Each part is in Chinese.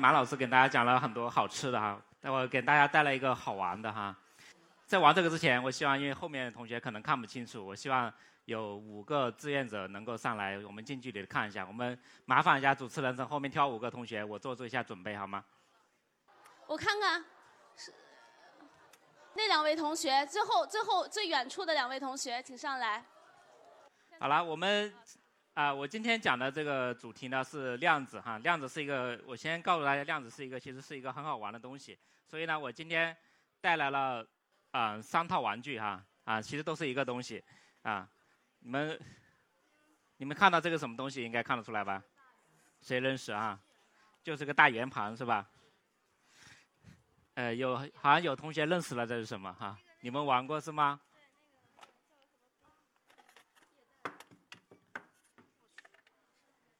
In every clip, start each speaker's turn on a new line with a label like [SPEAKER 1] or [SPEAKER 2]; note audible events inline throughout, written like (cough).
[SPEAKER 1] 马老师给大家讲了很多好吃的哈，那我给大家带来一个好玩的哈。在玩这个之前，我希望因为后面的同学可能看不清楚，我希望有五个志愿者能够上来，我们近距离的看一下。我们麻烦一下主持人从后面挑五个同学，我做做一下准备好吗？
[SPEAKER 2] 我看看，是那两位同学，最后最后最远处的两位同学，请上来。
[SPEAKER 1] 好了，我们啊、我今天讲的这个主题呢是量子哈，量子是一个，我先告诉大家，量子是一个其实是一个很好玩的东西，所以呢，我今天带来了啊、三套玩具哈啊，其实都是一个东西啊，你们你们看到这个什么东西应该看得出来吧？谁认识啊？就是个大圆盘是吧？呃，有好像有同学认识了这是什么哈？你们玩过是吗？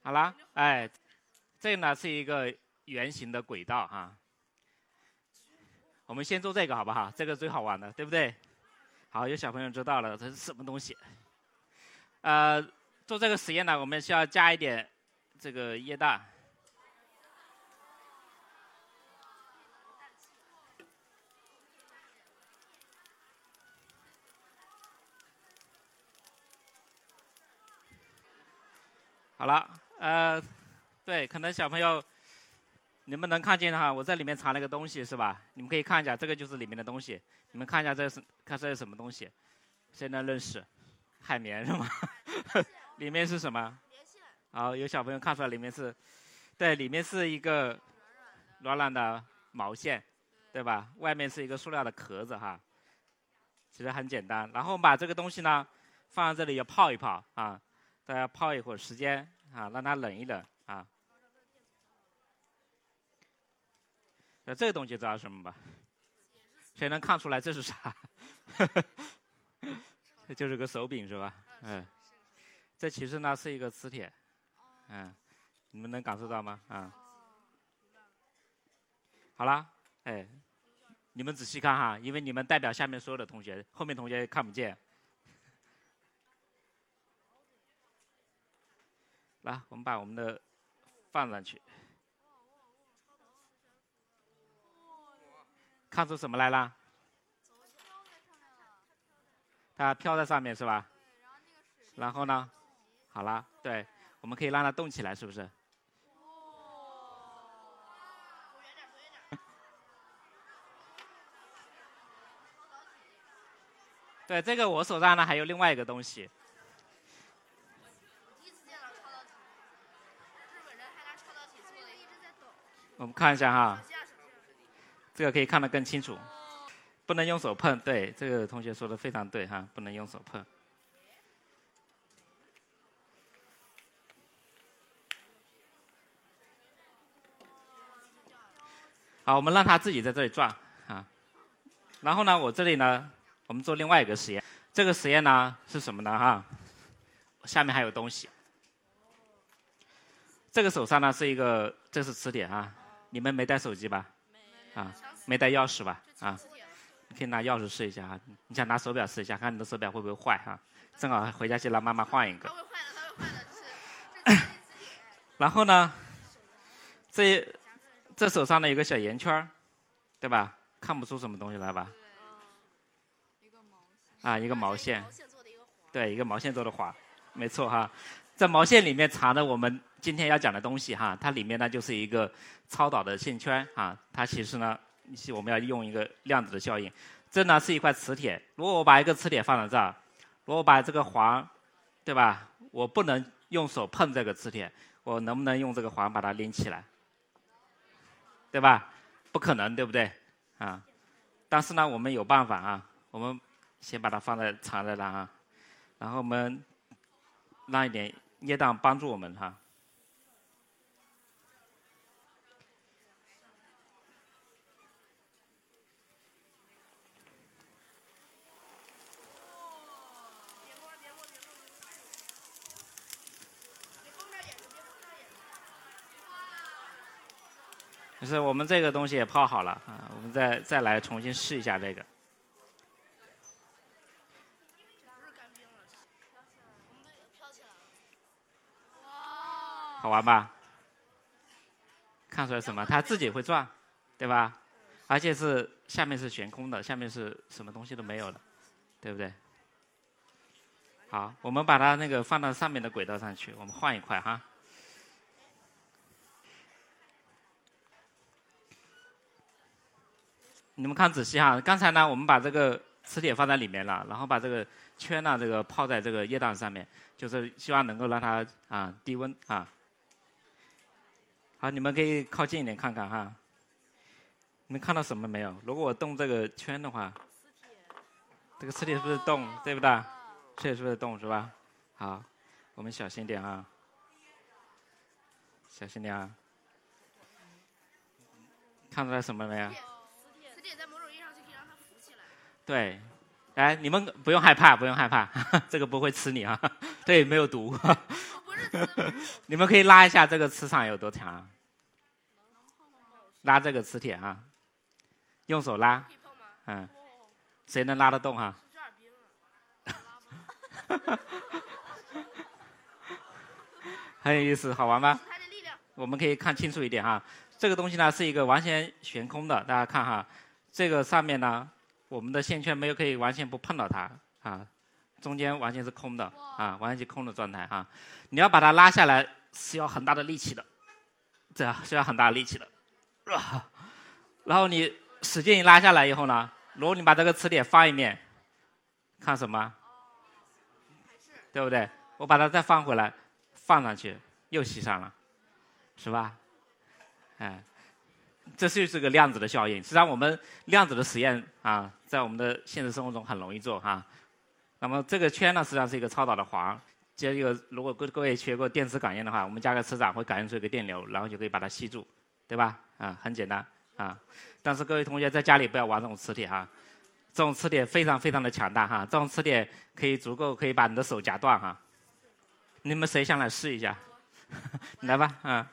[SPEAKER 1] 好啦，哎，这呢是一个圆形的轨道哈。我们先做这个好不好？这个最好玩的，对不对？好，有小朋友知道了，这是什么东西？呃，做这个实验呢，我们需要加一点这个液氮。好了，呃，对，可能小朋友你们能看见哈，我在里面藏了个东西是吧？你们可以看一下，这个就是里面的东西。你们看一下这是看这是什么东西？谁能认识？海绵是吗？里面是什么？好，有小朋友看出来里面是，对，里面是一个软软的毛线，对吧？外面是一个塑料的壳子哈。其实很简单，然后把这个东西呢放在这里要泡一泡啊。大家泡一会儿时间啊，让它冷一冷啊。那这个东西知道什么吧？谁能看出来这是啥？(laughs) 这就是个手柄是吧？嗯，这其实呢是一个磁铁，嗯，你们能感受到吗？啊，好啦，哎，你们仔细看哈，因为你们代表下面所有的同学，后面同学看不见。来，我们把我们的放上去，看出什么来了？它飘在上面是吧？然后呢？好了，对，我们可以让它动起来，是不是？(laughs) 对，这个我手上呢还有另外一个东西。我们看一下哈，这个可以看得更清楚，不能用手碰。对，这个同学说的非常对哈，不能用手碰。好，我们让他自己在这里转啊。然后呢，我这里呢，我们做另外一个实验。这个实验呢是什么呢？哈，下面还有东西。这个手上呢是一个，这是磁铁啊。你们没带手机吧？啊，没带钥匙吧？啊，你可以拿钥匙试一下哈。你想拿手表试一下，看你的手表会不会坏哈？正好回家去让妈妈换一个。(laughs) 然后呢，这这手上呢有个小圆圈对吧？看不出什么东西来吧？啊，一个毛线。对，一个毛线做的环，没错哈。在毛线里面藏着我们今天要讲的东西哈，它里面呢就是一个超导的线圈啊，它其实呢是我们要用一个量子的效应。这呢是一块磁铁，如果我把一个磁铁放在这儿，如果我把这个环，对吧？我不能用手碰这个磁铁，我能不能用这个环把它拎起来？对吧？不可能，对不对？啊，但是呢我们有办法啊，我们先把它放在藏在那啊，然后我们让一点。椰蛋帮助我们哈。没事我们这个东西也泡好了啊我们再再来重新试一下这个。好玩吧？看出来什么？它自己会转，对吧？而且是下面是悬空的，下面是什么东西都没有的，对不对？好，我们把它那个放到上面的轨道上去，我们换一块哈。你们看仔细哈，刚才呢，我们把这个磁铁放在里面了，然后把这个圈呢，这个泡在这个液氮上面，就是希望能够让它啊低温啊。好，你们可以靠近一点看看哈。你们看到什么没有？如果我动这个圈的话，这个磁铁是不是动？对不对？磁铁是不是动？是吧？好，我们小心点啊，小心点啊。看出来什么没有？磁铁在某种意义上就可以让它浮起来。对，哎，你们不用害怕，不用害怕，(laughs) 这个不会吃你啊，(laughs) 对，没有毒。(laughs) (laughs) 你们可以拉一下这个磁场有多强？拉这个磁铁啊，用手拉，嗯，谁能拉得动哈？(laughs) 很有意思，好玩吗？我们可以看清楚一点哈，这个东西呢是一个完全悬空的，大家看哈，这个上面呢，我们的线圈没有可以完全不碰到它啊。中间完全是空的啊，完全是空的状态啊！你要把它拉下来是要很大的力气的，这样需要很大的力气的。然后你使劲一拉下来以后呢，如果你把这个磁铁放一面，看什么？对不对？我把它再放回来，放上去又吸上了，是吧？哎，这就是个量子的效应。实际上我们量子的实验啊，在我们的现实生活中很容易做哈。那么这个圈呢，实际上是一个超导的环。接一个，如果各各位学过电磁感应的话，我们加个磁场会感应出一个电流，然后就可以把它吸住，对吧？啊，很简单啊。但是各位同学在家里不要玩这种磁铁哈，这种磁铁非常非常的强大哈，这种磁铁可以足够可以把你的手夹断哈。你们谁想来试一下？(laughs) 来吧，啊，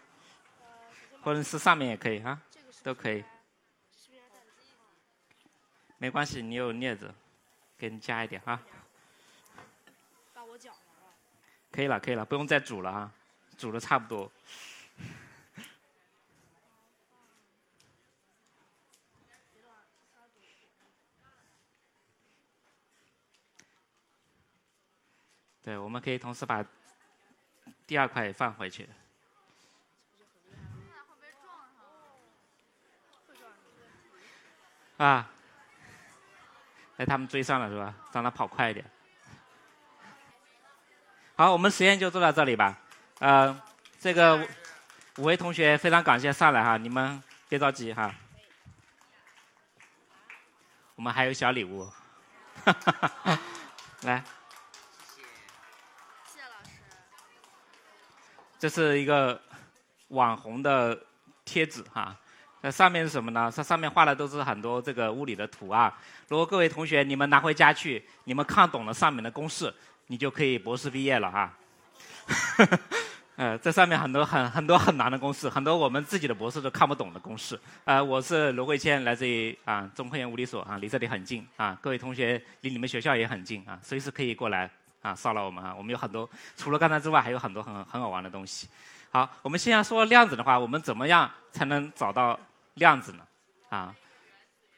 [SPEAKER 1] 或者是上面也可以哈，都可以。没关系，你有镊子，给你加一点哈。可以了，可以了，不用再煮了啊，煮的差不多。(laughs) 对，我们可以同时把第二块也放回去。啊！哎，他们追上了是吧？让他跑快一点。好，我们实验就做到这里吧。呃，这个五位同学非常感谢上来哈，你们别着急哈。我们还有小礼物，来。谢谢老师。这是一个网红的贴纸哈，那上面是什么呢？它上面画的都是很多这个物理的图啊。如果各位同学你们拿回家去，你们看懂了上面的公式。你就可以博士毕业了哈，(laughs) 呃，这上面很多很很多很难的公式，很多我们自己的博士都看不懂的公式。呃，我是罗慧谦，来自于啊中科院物理所啊，离这里很近啊，各位同学离你们学校也很近啊，随时可以过来啊骚扰我们啊，我们有很多除了刚才之外，还有很多很很好玩的东西。好，我们现在说量子的话，我们怎么样才能找到量子呢？啊，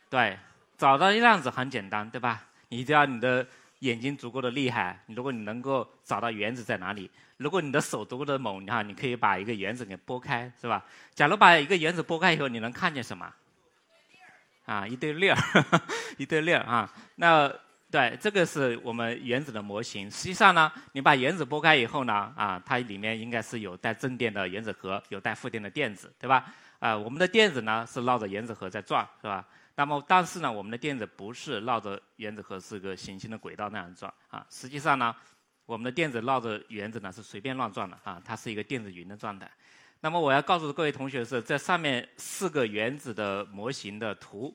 [SPEAKER 1] 对，找到量子很简单，对吧？你只要你的。眼睛足够的厉害，如果你能够找到原子在哪里，如果你的手足够的猛，你看你可以把一个原子给拨开，是吧？假如把一个原子拨开以后，你能看见什么？啊，一堆粒儿，(laughs) 一堆粒儿啊。那对，这个是我们原子的模型。实际上呢，你把原子拨开以后呢，啊，它里面应该是有带正电的原子核，有带负电的电子，对吧？啊，我们的电子呢是绕着原子核在转，是吧？那么，但是呢，我们的电子不是绕着原子核是个行星的轨道那样转啊。实际上呢，我们的电子绕着原子呢是随便乱转的啊，它是一个电子云的状态。那么我要告诉各位同学是，这上面四个原子的模型的图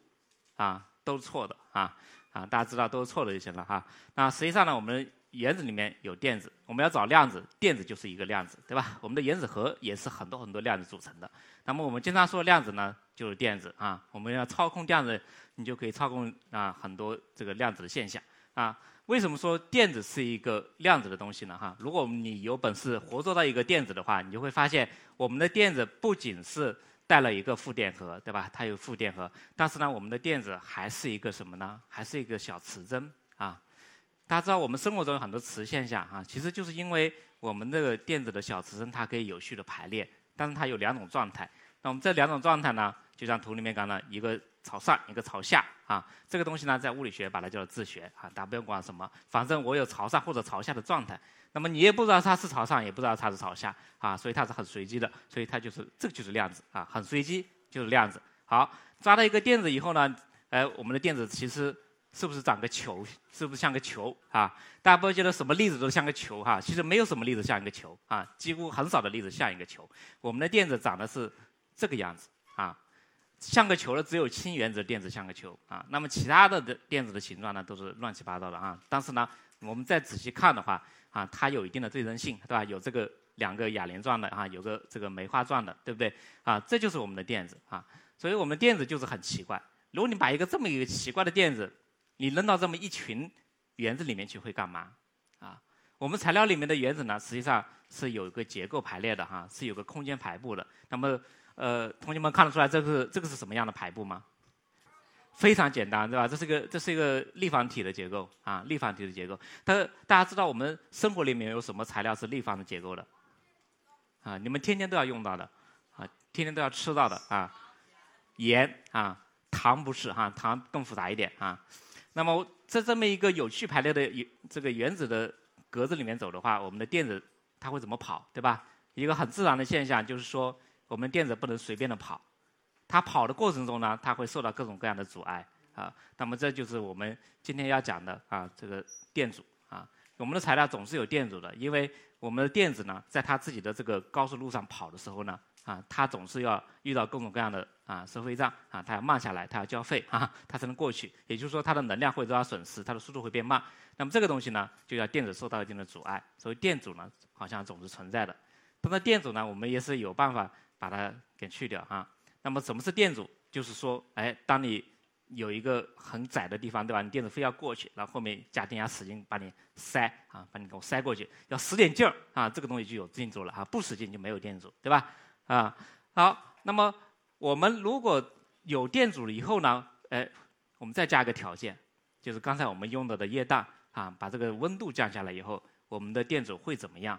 [SPEAKER 1] 啊都是错的啊啊，大家知道都是错的就行了哈。那实际上呢，我们原子里面有电子，我们要找量子，电子就是一个量子，对吧？我们的原子核也是很多很多量子组成的。那么我们经常说量子呢，就是电子啊。我们要操控量子，你就可以操控啊很多这个量子的现象啊。为什么说电子是一个量子的东西呢？哈，如果你有本事活捉到一个电子的话，你就会发现我们的电子不仅是带了一个负电荷，对吧？它有负电荷，但是呢，我们的电子还是一个什么呢？还是一个小磁针啊。大家知道我们生活中有很多磁现象啊，其实就是因为我们这个电子的小磁针它可以有序的排列，但是它有两种状态。那我们这两种状态呢，就像图里面讲的，一个朝上，一个朝下啊。这个东西呢，在物理学把它叫做自旋啊，大家不用管什么，反正我有朝上或者朝下的状态。那么你也不知道它是朝上，也不知道它是朝下啊，所以它是很随机的，所以它就是这个就是量子啊，很随机就是量子。好，抓到一个电子以后呢，哎，我们的电子其实。是不是长个球？是不是像个球啊？大家不要觉得什么粒子都像个球哈，其实没有什么粒子像一个球啊，几乎很少的粒子像一个球。我们的电子长得是这个样子啊，像个球的只有氢原子电子像个球啊。那么其他的的电子的形状呢，都是乱七八糟的啊。但是呢，我们再仔细看的话啊，它有一定的对称性，对吧？有这个两个哑铃状的啊，有个这个梅花状的，对不对？啊，这就是我们的电子啊。所以我们电子就是很奇怪。如果你把一个这么一个奇怪的电子，你扔到这么一群原子里面去会干嘛？啊，我们材料里面的原子呢，实际上是有一个结构排列的哈，是有个空间排布的。那么，呃，同学们看得出来这个这个是什么样的排布吗？非常简单，对吧？这是一个这是一个立方体的结构啊，立方体的结构。但是大家知道我们生活里面有什么材料是立方的结构的？啊，你们天天都要用到的啊，天天都要吃到的啊，盐啊，糖不是哈，糖更复杂一点啊。那么在这么一个有序排列的这个原子的格子里面走的话，我们的电子它会怎么跑，对吧？一个很自然的现象就是说，我们电子不能随便的跑，它跑的过程中呢，它会受到各种各样的阻碍啊。那么这就是我们今天要讲的啊，这个电阻啊。我们的材料总是有电阻的，因为我们的电子呢，在它自己的这个高速路上跑的时候呢。啊，它总是要遇到各种各样的啊收费站啊，它要慢下来，它要交费啊，它才能过去。也就是说，它的能量会得到损失，它的速度会变慢。那么这个东西呢，就要电子受到一定的阻碍。所以电阻呢，好像总是存在的。但是电阻呢，我们也是有办法把它给去掉啊。那么什么是电阻？就是说，哎，当你有一个很窄的地方，对吧？你电子非要过去，然后后面加电压使劲把你塞啊，把你给我塞过去，要使点劲儿啊，这个东西就有电阻了啊。不使劲就没有电阻，对吧？啊，好，那么我们如果有电阻了以后呢，哎，我们再加一个条件，就是刚才我们用到的液氮啊，把这个温度降下来以后，我们的电阻会怎么样？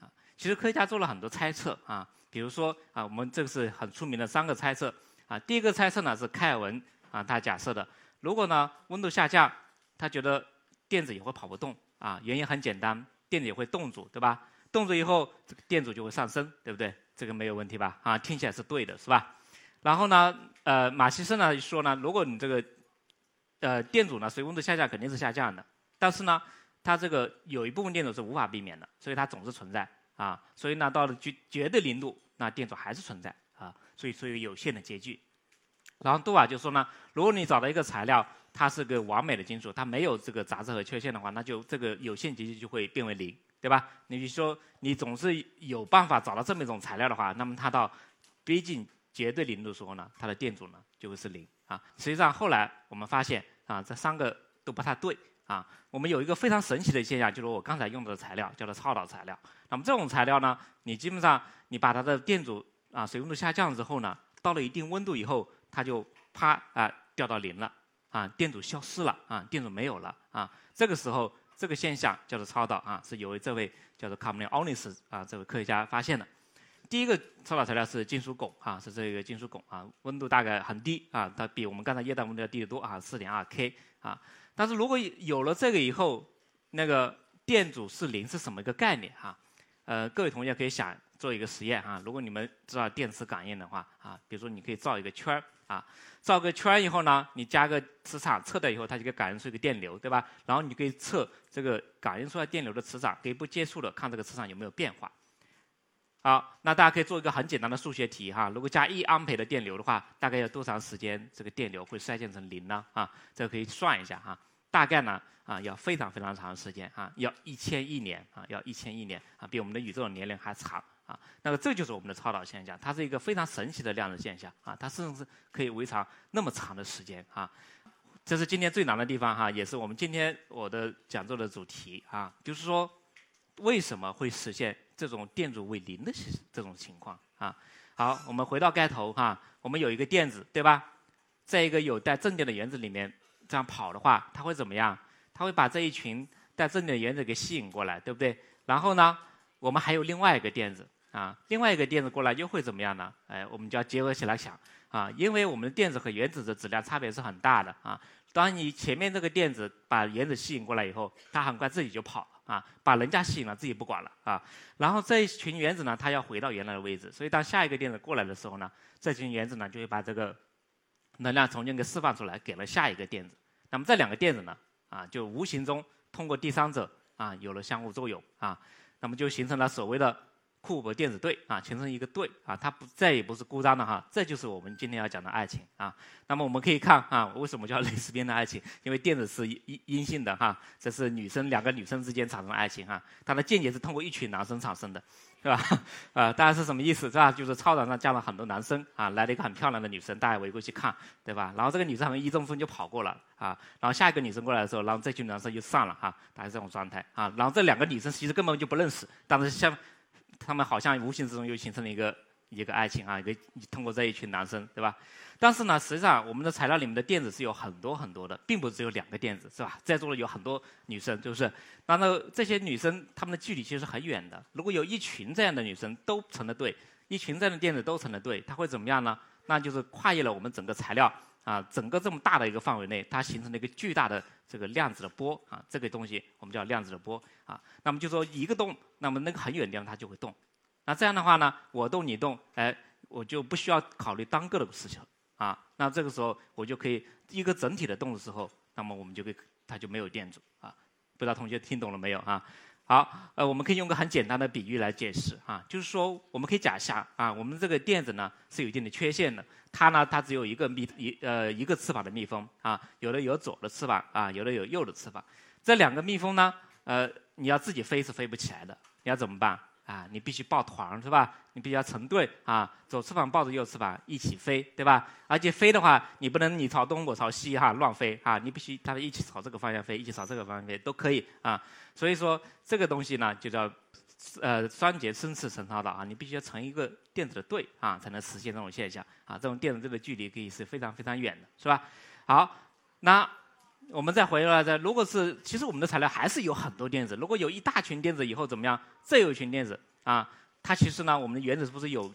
[SPEAKER 1] 啊，其实科学家做了很多猜测啊，比如说啊，我们这个是很出名的三个猜测啊，第一个猜测呢是开尔文啊，他假设的，如果呢温度下降，他觉得电子也会跑不动啊，原因很简单，电子也会冻住，对吧？冻住以后，这个电阻就会上升，对不对？这个没有问题吧？啊，听起来是对的，是吧？然后呢，呃，马西森呢说呢，如果你这个呃电阻呢随温度下降肯定是下降的，但是呢，它这个有一部分电阻是无法避免的，所以它总是存在啊。所以呢，到了绝绝对零度，那电阻还是存在啊。所以属于有限的截距。然后杜瓦就说呢，如果你找到一个材料，它是个完美的金属，它没有这个杂质和缺陷的话，那就这个有限截距就会变为零。对吧？你说，你总是有办法找到这么一种材料的话，那么它到逼近绝对零度的时候呢，它的电阻呢就会是零啊。实际上后来我们发现啊，这三个都不太对啊。我们有一个非常神奇的现象，就是我刚才用的材料叫做超导材料。那么这种材料呢，你基本上你把它的电阻啊水温度下降之后呢，到了一定温度以后，它就啪啊掉到零了啊，电阻消失了啊，电阻没有了啊。这个时候。这个现象叫做超导啊，是由这位叫做卡姆林奥尼斯啊这位科学家发现的。第一个超导材料是金属汞啊，是这个金属汞啊，温度大概很低啊，它比我们刚才液氮温度要低得多啊，四点二 K 啊。但是如果有了这个以后，那个电阻是零是什么一个概念哈？呃，各位同学可以想做一个实验啊，如果你们知道电磁感应的话啊，比如说你可以造一个圈儿啊。造个圈儿以后呢，你加个磁场测的以后，它就可以感应出一个电流，对吧？然后你可以测这个感应出来电流的磁场，给不接触的看这个磁场有没有变化。好，那大家可以做一个很简单的数学题哈，如果加一安培的电流的话，大概要多长时间这个电流会衰减成零呢？啊，这个可以算一下哈。大概呢啊要非常非常长的时间啊，要一千亿年啊，要一千亿年啊，比我们的宇宙的年龄还长啊。那么这就是我们的超导现象，它是一个非常神奇的量子现象啊，它甚至可以维持那么长的时间啊。这是今天最难的地方哈，也是我们今天我的讲座的主题啊，就是说为什么会实现这种电阻为零的这种情况啊？好，我们回到盖头哈，我们有一个电子对吧，在一个有带正电的原子里面这样跑的话，它会怎么样？它会把这一群带正电的原子给吸引过来，对不对？然后呢，我们还有另外一个电子啊，另外一个电子过来又会怎么样呢？哎，我们就要结合起来想。啊，因为我们的电子和原子的质量差别是很大的啊。当你前面这个电子把原子吸引过来以后，它很快自己就跑啊，把人家吸引了，自己不管了啊。然后这一群原子呢，它要回到原来的位置，所以当下一个电子过来的时候呢，这群原子呢就会把这个能量重新给释放出来，给了下一个电子。那么这两个电子呢，啊，就无形中通过第三者啊，有了相互作用啊，那么就形成了所谓的。库珀电子队啊，形成一个队啊，它不再也不是孤单的哈，这就是我们今天要讲的爱情啊。那么我们可以看啊，为什么叫蕾丝边的爱情？因为电子是阴阴性的哈，这是女生两个女生之间产生的爱情哈，它的间接是通过一群男生产生的，是吧？啊，(laughs) 大家是什么意思是吧？就是操场上站了很多男生啊，来了一个很漂亮的女生，大家围过去看，对吧？然后这个女生好像一阵风就跑过了啊，然后下一个女生过来的时候，然后这群男生就散了哈，大概这种状态啊。然后这两个女生其实根本就不认识，但是像。他们好像无形之中又形成了一个一个爱情啊，一个通过这一群男生，对吧？但是呢，实际上我们的材料里面的电子是有很多很多的，并不只有两个电子，是吧？在座的有很多女生，就是？那那这些女生她们的距离其实很远的。如果有一群这样的女生都成了对，一群这样的电子都成了对，它会怎么样呢？那就是跨越了我们整个材料啊，整个这么大的一个范围内，它形成了一个巨大的这个量子的波啊，这个东西我们叫量子的波啊。那么就说一个动，那么那个很远的地方它就会动。那这样的话呢，我动你动，哎，我就不需要考虑单个的事情啊。那这个时候我就可以一个整体的动的时候，那么我们就可以它就没有电阻啊。不知道同学听懂了没有啊？好，呃，我们可以用个很简单的比喻来解释啊，就是说我们可以假想啊，我们这个电子呢是有一定的缺陷的，它呢它只有一个蜜一呃一个翅膀的蜜蜂啊，有的有左的翅膀啊，有的有右的翅膀，这两个蜜蜂呢，呃，你要自己飞是飞不起来的，你要怎么办？啊，你必须抱团是吧？你必须要成对啊，左翅膀抱着右翅膀一起飞，对吧？而且飞的话，你不能你朝东我朝西哈乱飞啊，你必须他们一起朝这个方向飞，一起朝这个方向飞都可以啊。所以说这个东西呢，就叫呃双节生次成超导啊，你必须要成一个电子的对啊，才能实现这种现象啊。这种电子对的距离可以是非常非常远的，是吧？好，那。我们再回来，再如果是，其实我们的材料还是有很多电子。如果有一大群电子以后怎么样？这有一群电子啊，它其实呢，我们的原子是不是有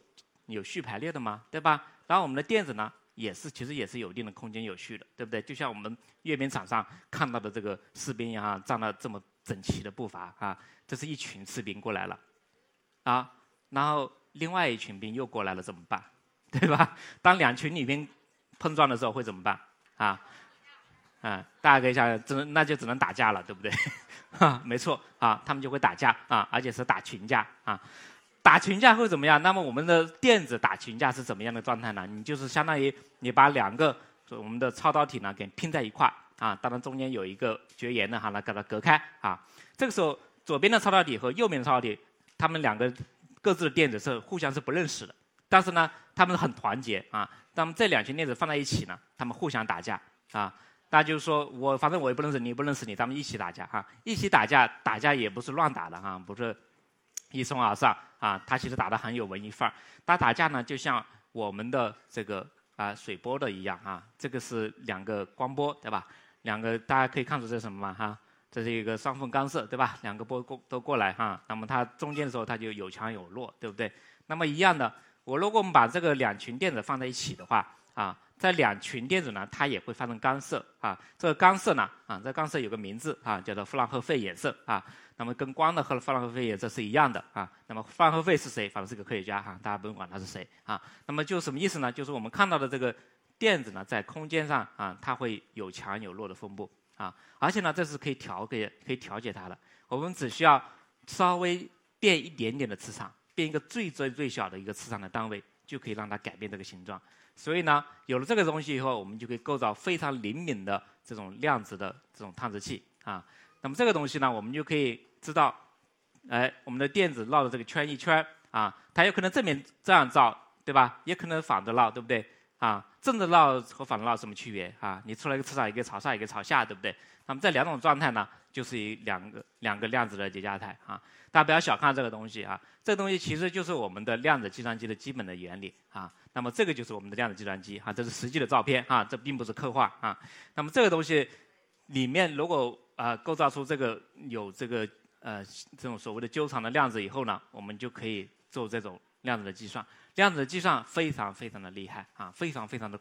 [SPEAKER 1] 有序排列的吗？对吧？然后我们的电子呢，也是其实也是有一定的空间有序的，对不对？就像我们阅兵场上看到的这个士兵一样，站了这么整齐的步伐啊，这是一群士兵过来了啊，然后另外一群兵又过来了，怎么办？对吧？当两群女兵碰撞的时候会怎么办？啊？啊，大家可以想，只能那就只能打架了，对不对？哈，(laughs) 没错啊，他们就会打架啊，而且是打群架啊。打群架会怎么样？那么我们的电子打群架是怎么样的状态呢？你就是相当于你把两个我们的超导体呢给拼在一块啊，当然中间有一个绝缘的哈来给它隔开啊。这个时候左边的超导体和右边的超导体，它们两个各自的电子是互相是不认识的，但是呢，它们很团结啊。那么这两群电子放在一起呢，它们互相打架啊。那就是说我反正我也不认识你，不认识你，咱们一起打架哈，一起打架，打架也不是乱打的哈，不是一冲而上啊，他其实打的很有文艺范儿。打打架呢，就像我们的这个啊水波的一样啊，这个是两个光波对吧？两个大家可以看出这是什么吗？哈，这是一个双缝干涉对吧？两个波过都过来哈，那么它中间的时候它就有强有弱，对不对？那么一样的，我如果我们把这个两群电子放在一起的话啊。在两群电子呢，它也会发生干涉啊。这个干涉呢，啊，这干涉有个名字啊，叫做弗朗赫费衍射啊。那么跟光的和弗朗赫费衍射是一样的啊。那么弗朗赫费是谁？反正是个科学家哈，大家不用管他是谁啊。那么就什么意思呢？就是我们看到的这个电子呢，在空间上啊，它会有强有弱的分布啊。而且呢，这是可以调给可以调节它的。我们只需要稍微变一点点的磁场，变一个最最最小的一个磁场的单位，就可以让它改变这个形状。所以呢，有了这个东西以后，我们就可以构造非常灵敏的这种量子的这种探测器啊。那么这个东西呢，我们就可以知道，哎，我们的电子绕着这个圈一圈啊，它有可能正面这样照，对吧？也可能反着绕，对不对？啊，正着绕和反着绕什么区别啊？你出来一个磁场，一个朝上，一个朝下，对不对？那么这两种状态呢，就是一两个两个量子的叠加态啊。大家不要小看这个东西啊，这个东西其实就是我们的量子计算机的基本的原理啊。那么这个就是我们的量子计算机哈，这是实际的照片啊，这并不是刻画啊。那么这个东西里面如果啊构造出这个有这个呃这种所谓的纠缠的量子以后呢，我们就可以做这种量子的计算。量子的计算非常非常的厉害啊，非常非常的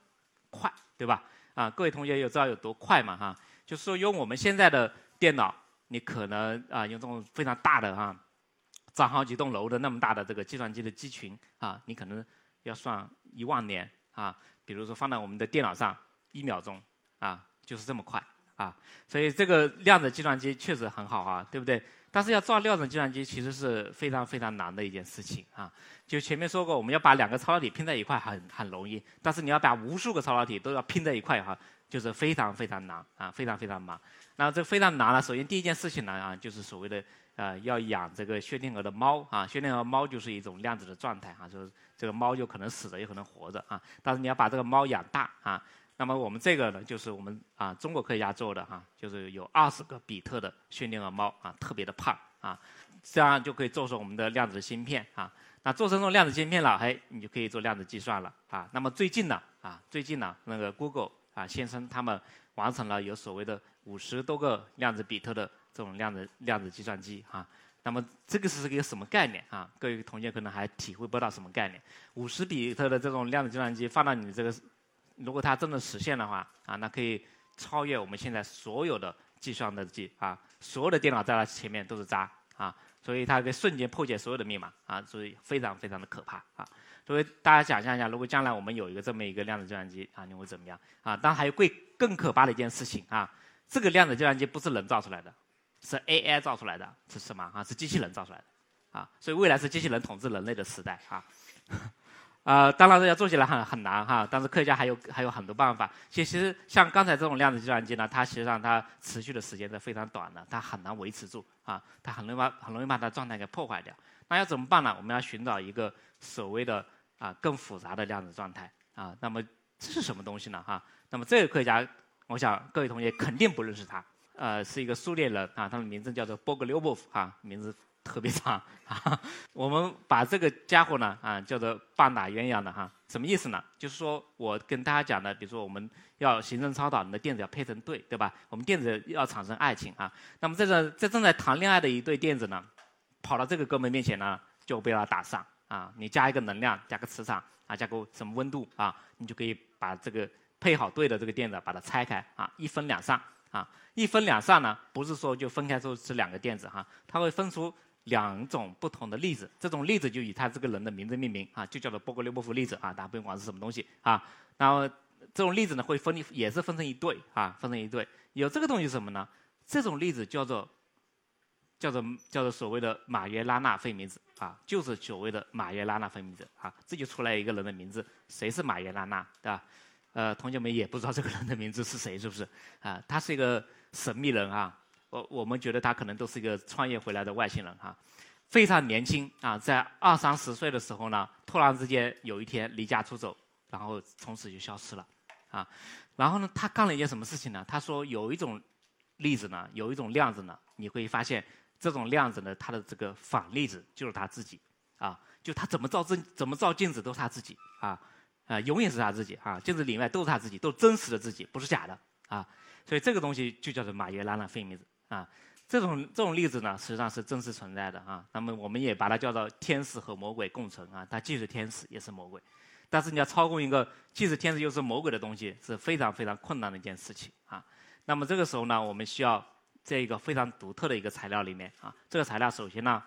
[SPEAKER 1] 快，对吧？啊，各位同学有知道有多快吗？哈，就是说用我们现在的电脑，你可能啊用这种非常大的哈，占好几栋楼的那么大的这个计算机的机群啊，你可能要算一万年啊。比如说放在我们的电脑上，一秒钟啊就是这么快啊。所以这个量子计算机确实很好啊，对不对？但是要造量子计算机其实是非常非常难的一件事情啊。就前面说过，我们要把两个超导体拼在一块很很容易，但是你要把无数个超导体都要拼在一块哈，就是非常非常难啊，非常非常难。那这非常难了。首先第一件事情呢啊，就是所谓的呃要养这个薛定谔的猫啊，薛定谔猫就是一种量子的状态啊，就是这个猫就可能死着，也可能活着啊。但是你要把这个猫养大啊，那么我们这个呢，就是我们啊中国科学家做的哈，就是有二十个比特的薛定谔猫啊，特别的胖啊，这样就可以做出我们的量子芯片啊。那做成这种量子芯片了，嘿，你就可以做量子计算了啊。那么最近呢，啊，最近呢，那个 Google 啊先生他们完成了有所谓的五十多个量子比特的这种量子量子计算机啊。那么这个是个什么概念啊？各位同学可能还体会不到什么概念。五十比特的这种量子计算机放到你这个，如果它真的实现的话啊，那可以超越我们现在所有的计算的机啊，所有的电脑在它前面都是渣啊。所以它可以瞬间破解所有的密码啊，所以非常非常的可怕啊。所以大家想象一下，如果将来我们有一个这么一个量子计算机啊，你会怎么样啊？当然还有更更可怕的一件事情啊，这个量子计算机不是人造出来的，是 AI 造出来的，是什么啊？是机器人造出来的啊。所以未来是机器人统治人类的时代啊。呃，(laughs) 当然这要做起来很很难哈，但是科学家还有还有很多办法。其实像刚才这种量子计算机呢，它实际上它持续的时间是非常短的，它很难维持住啊，它很容易把很容易把它状态给破坏掉。那要怎么办呢？我们要寻找一个所谓的啊更复杂的量子状态啊。那么这是什么东西呢？哈，那么这个科学家，我想各位同学肯定不认识他，呃，是一个苏联人啊，他的名字叫做波格留波夫哈，名字。特别长啊！我们把这个家伙呢啊叫做半打鸳鸯的哈，什么意思呢？就是说我跟大家讲的，比如说我们要形成超导，你的电子要配成对，对吧？我们电子要产生爱情啊。那么这个这正在谈恋爱的一对电子呢，跑到这个哥们面前呢，就被他打上啊。你加一个能量，加个磁场啊，加个什么温度啊，你就可以把这个配好对的这个电子把它拆开啊，一分两散啊。一分两散呢，不是说就分开出这两个电子哈，它会分出。两种不同的粒子，这种粒子就以他这个人的名字命名啊，就叫做波格列波夫粒子啊，大家不用管是什么东西啊。然后这种粒子呢会分，也是分成一对啊，分成一对。有这个东西是什么呢？这种粒子叫做叫做叫做所谓的马约拉纳费米子啊，就是所谓的马约拉纳费米子啊。这就出来一个人的名字，谁是马约拉纳，对吧？呃，同学们也不知道这个人的名字是谁，是不是？啊，他是一个神秘人啊。我我们觉得他可能都是一个创业回来的外星人哈，非常年轻啊，在二三十岁的时候呢，突然之间有一天离家出走，然后从此就消失了，啊，然后呢，他干了一件什么事情呢？他说有一种粒子呢，有一种量子呢，你会发现这种量子呢，它的这个反粒子就是他自己，啊，就他怎么照镜怎么照镜子都是他自己，啊，啊，永远是他自己，啊，镜子里外都是他自己，都是真实的自己，不是假的，啊，所以这个东西就叫做马约拉纳费米子。啊，这种这种例子呢，实际上是真实存在的啊。那么我们也把它叫做天使和魔鬼共存啊。它既是天使，也是魔鬼。但是你要操控一个既是天使又是魔鬼的东西，是非常非常困难的一件事情啊。那么这个时候呢，我们需要这一个非常独特的一个材料里面啊。这个材料首先呢，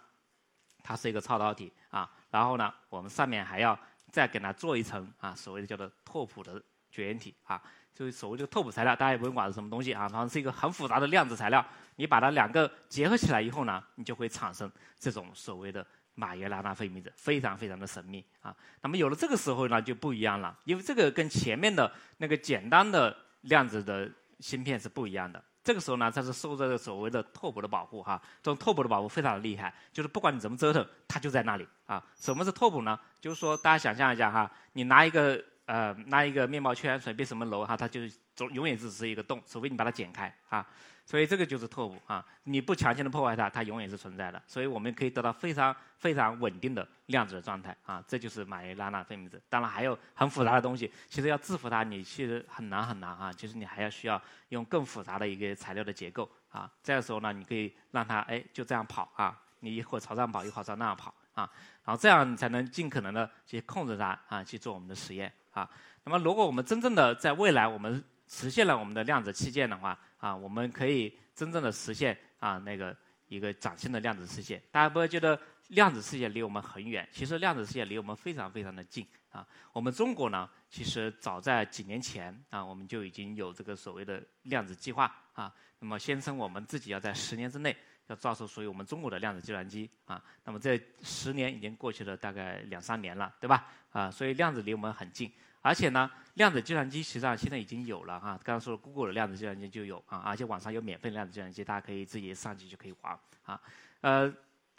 [SPEAKER 1] 它是一个超导体啊。然后呢，我们上面还要再给它做一层啊，所谓的叫做拓扑的绝缘体啊。就是所谓的拓扑材料，大家也不用管是什么东西啊，反正是一个很复杂的量子材料。你把它两个结合起来以后呢，你就会产生这种所谓的马约拉纳费米子，非常非常的神秘啊。那么有了这个时候呢，就不一样了，因为这个跟前面的那个简单的量子的芯片是不一样的。这个时候呢，它是受这个所谓的拓扑的保护哈，这种拓扑的保护非常的厉害，就是不管你怎么折腾，它就在那里啊。什么是拓扑呢？就是说大家想象一下哈，你拿一个呃拿一个面包圈，随便什么楼哈，它就总永远只是一个洞，除非你把它剪开啊。所以这个就是拓扑啊！你不强行的破坏它，它永远是存在的。所以我们可以得到非常非常稳定的量子的状态啊！这就是马约拉纳费米子。当然还有很复杂的东西，其实要制服它，你其实很难很难啊！其实你还要需要用更复杂的一个材料的结构啊。这个时候呢，你可以让它哎就这样跑啊，你一会儿朝这样跑，一会儿朝那样跑啊，然后这样才能尽可能的去控制它啊，去做我们的实验啊。那么如果我们真正的在未来我们实现了我们的量子器件的话，啊，我们可以真正的实现啊那个一个崭新的量子世界。大家不要觉得量子世界离我们很远，其实量子世界离我们非常非常的近啊。我们中国呢，其实早在几年前啊，我们就已经有这个所谓的量子计划啊。那么宣称我们自己要在十年之内要造出属于我们中国的量子计算机啊。那么这十年已经过去了大概两三年了，对吧？啊，所以量子离我们很近。而且呢，量子计算机实际上现在已经有了哈。刚刚说的 Google 的量子计算机就有啊，而且网上有免费量子计算机，大家可以自己上去就可以玩啊。呃，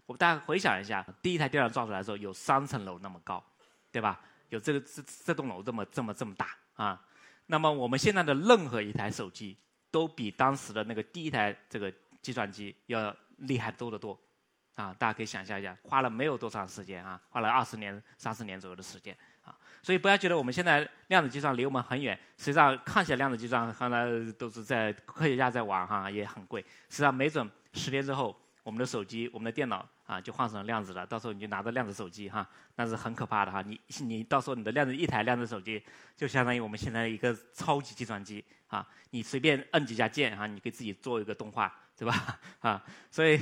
[SPEAKER 1] 我们大家回想一下，第一台电脑造出来的时候有三层楼那么高，对吧？有这个这这栋楼这么这么这么大啊。那么我们现在的任何一台手机都比当时的那个第一台这个计算机要厉害多得多啊。大家可以想象一下，花了没有多长时间啊？花了二十年、三十年左右的时间。所以不要觉得我们现在量子计算离我们很远，实际上看起来量子计算看来都是在科学家在玩哈，也很贵。实际上没准十年之后，我们的手机、我们的电脑啊就换成量子了，到时候你就拿着量子手机哈，那是很可怕的哈。你你到时候你的量子一台量子手机就相当于我们现在一个超级计算机啊，你随便摁几下键哈，你给自己做一个动画，对吧？(laughs) 啊，所以。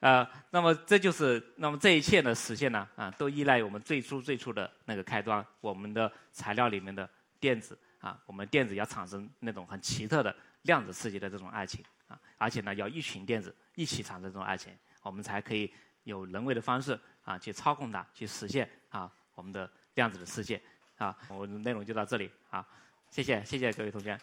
[SPEAKER 1] 啊，那么这就是，那么这一切的实现呢，啊，都依赖于我们最初最初的那个开端，我们的材料里面的电子啊，我们电子要产生那种很奇特的量子世界的这种爱情啊，而且呢，要一群电子一起产生这种爱情，我们才可以有人为的方式啊去操控它，去实现啊我们的量子的世界啊。我们的内容就到这里啊，谢谢谢谢各位同学。